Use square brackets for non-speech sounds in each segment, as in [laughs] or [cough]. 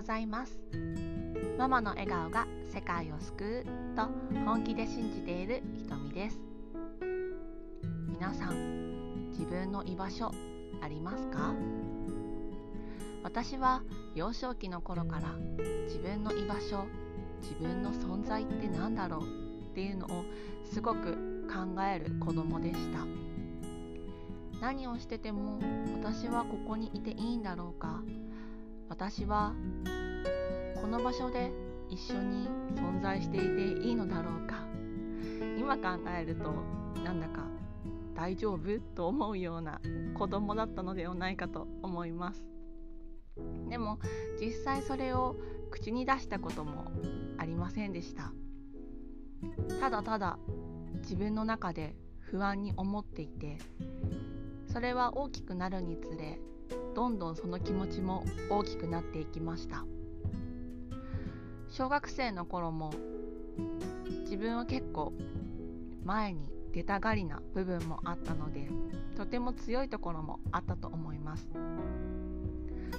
ございます。ママの笑顔が世界を救うと本気で信じているひとみです。皆さん自分の居場所ありますか？私は幼少期の頃から自分の居場所自分の存在って何だろう？っていうのをすごく考える子供でした。何をしてても私はここにいていいんだろうか？私はこの場所で一緒に存在していていいのだろうか。今考えるとなんだか大丈夫と思うような子供だったのではないかと思います。でも実際それを口に出したこともありませんでした。ただただ自分の中で不安に思っていてそれは大きくなるにつれどんどんその気持ちも大きくなっていきました。小学生の頃も自分は結構前に出たがりな部分もあったのでとても強いところもあったと思います。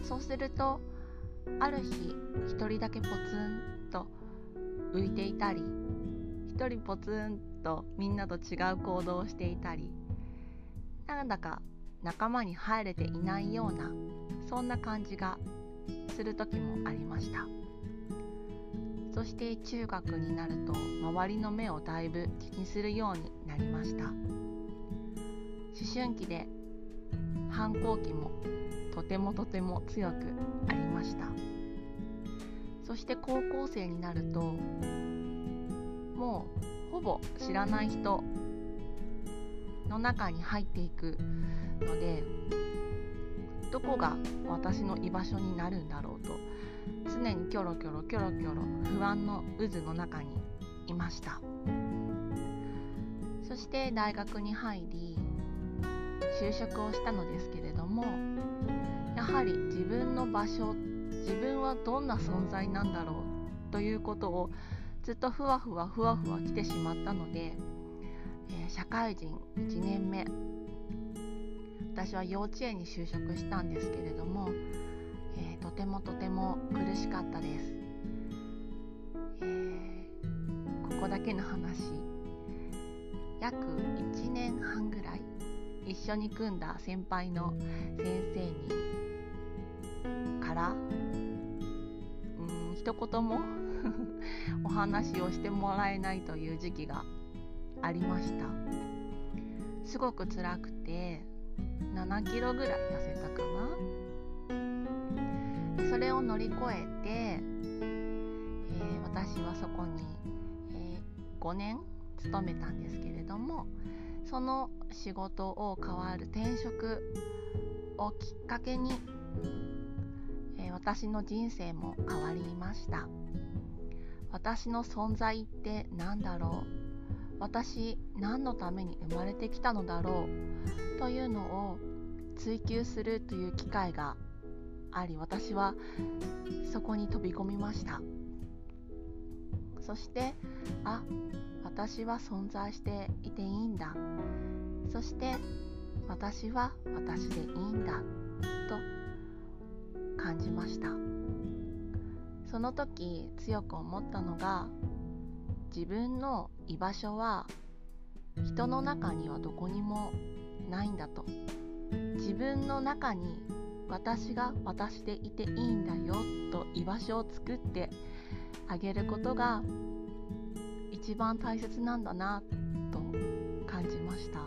そうするとある日一人だけポツンと浮いていたり一人ポツンとみんなと違う行動をしていたりなんだか仲間に入れていないようなそんな感じがする時もありました。そして中学になると周りの目をだいぶ気にするようになりました。思春期で反抗期もとてもとても強くありました。そして高校生になるともうほぼ知らない人の中に入っていくのでどこが私の居場所になるんだろうと常にキョロキョロキョロキョロ不安の渦の中にいました。そして大学に入り就職をしたのですけれどもやはり自分の場所自分はどんな存在なんだろうということをずっとふわふわふわふわ来てしまったので、え、社会人1年目。私は幼稚園に就職したんですけれども、えー、とてもとても苦しかったです、えー、ここだけの話。約1年半ぐらい一緒に組んだ先輩の先生にからうん一言も [laughs] お話をしてもらえないという時期がありました。すごく辛くて7キロぐらい痩せたかな。それを乗り越えて、えー、私はそこに、えー、5年勤めたんですけれどもその仕事を変わる転職をきっかけに、えー、私の人生も変わりました。私の存在って何だろう？私何のために生まれてきたのだろうというのを追求するという機会があり私はそこに飛び込みました。そしてあ私は存在していていいんだ。そして私は私でいいんだ。と感じました。その時強く思ったのが自分の居場所は人の中にはどこにもないんだと。自分の中に私が私でいていいんだよと居場所を作ってあげることが一番大切なんだなと感じました。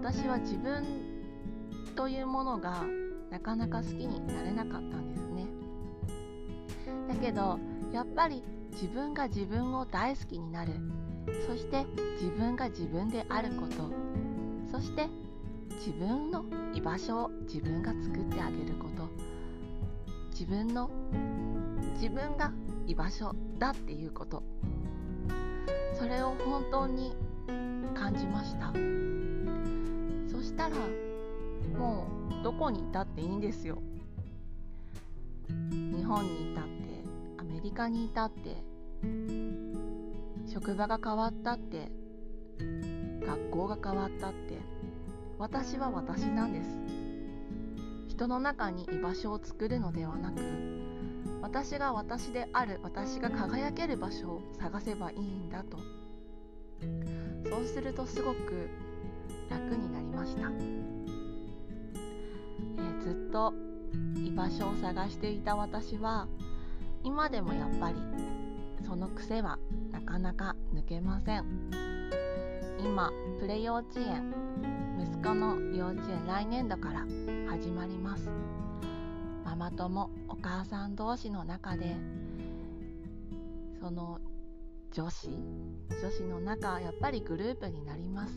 私は自分というものがなかなか好きになれなかったんですね。だけどやっぱり自分が自分を大好きになる。そして自分が自分であること。そして自分の居場所を自分が作ってあげること。自分の自分が居場所だっていうこと。それを本当に感じました。そしたらもうどこにいたっていいんですよ。日本にいたって。メリカにいたって職場が変わったって学校が変わったって私は私なんです。人の中に居場所を作るのではなく私が私である私が輝ける場所を探せばいいんだと。そうするとすごく楽になりました、えー、ずっと居場所を探していた私は今でもやっぱりその癖はなかなか抜けません。今プレ幼稚園息子の幼稚園来年度から始まります。ママ友お母さん同士の中でその女子女子の中やっぱりグループになります。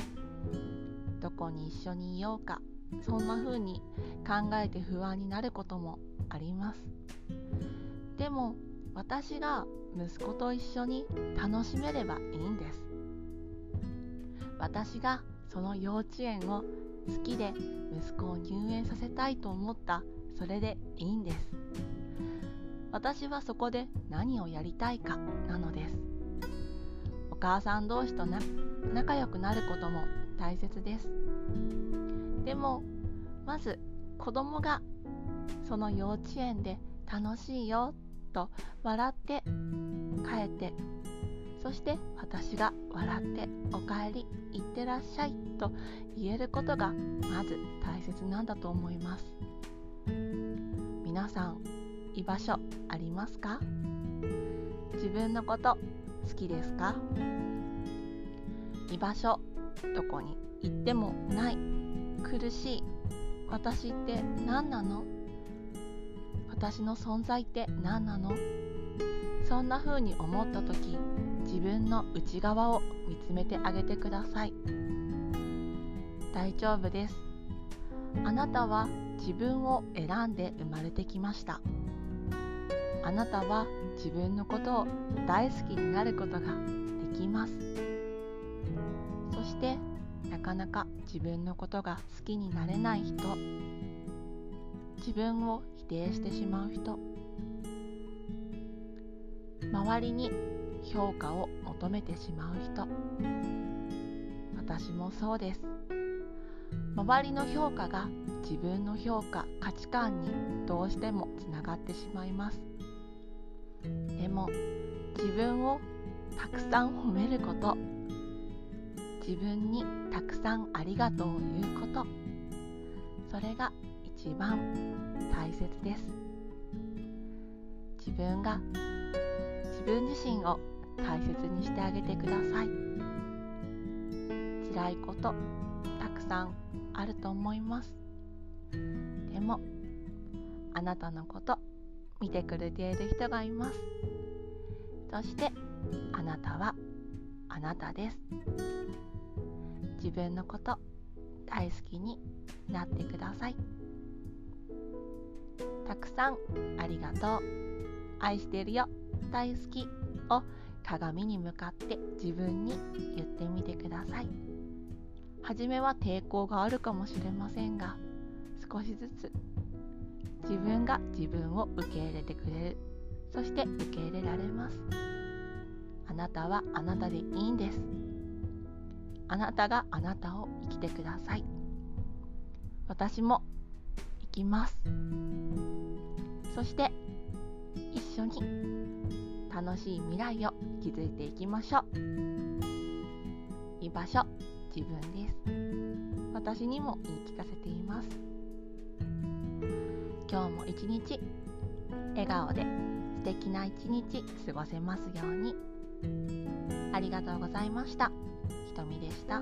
どこに一緒にいようかそんな風に考えて不安になることもあります。でも私が息子と一緒に楽しめればいいんです。私がその幼稚園を好きで息子を入園させたいと思ったそれでいいんです。私はそこで何をやりたいかなのです。お母さん同士とな仲良くなることも大切です。でもまず子供がその幼稚園で楽しいよと笑って帰って。そして私が笑って「おかえりいってらっしゃい」と言えることがまず大切なんだと思います。皆さん居場所ありますか？自分のこと好きですか？居場所どこに行ってもない苦しい私って何なの？私の存在って何なの？そんな風に思った時自分の内側を見つめてあげてください。大丈夫です。あなたは自分を選んで生まれてきました。あなたは自分のことを大好きになることができます。そしてなかなか自分のことが好きになれない人。自分を定してしまう人。周りに評価を求めてしまう人。私もそうです。周りの評価が自分の評価価値観にどうしてもつながってしまいます。でも自分をたくさん褒めること。自分にたくさんありがとうを言うこと。それが一番大切です。自分が自分自身を大切にしてあげてください。辛いことたくさんあると思います。でもあなたのこと見てくれている人がいます。そしてあなたはあなたです。自分のこと大好きになってください。たくさんありがとう。愛してるよ。大好きを鏡に向かって自分に言ってみてください。初めは抵抗があるかもしれませんが少しずつ自分が自分を受け入れてくれる。そして受け入れられます。あなたはあなたでいいんです。あなたがあなたを生きてください。私も生きます。そして一緒に楽しい未来を築いていきましょう。居場所自分です。私にも言い聞かせています。今日も一日笑顔で素敵な一日過ごせますように。ありがとうございました。ひとみでした。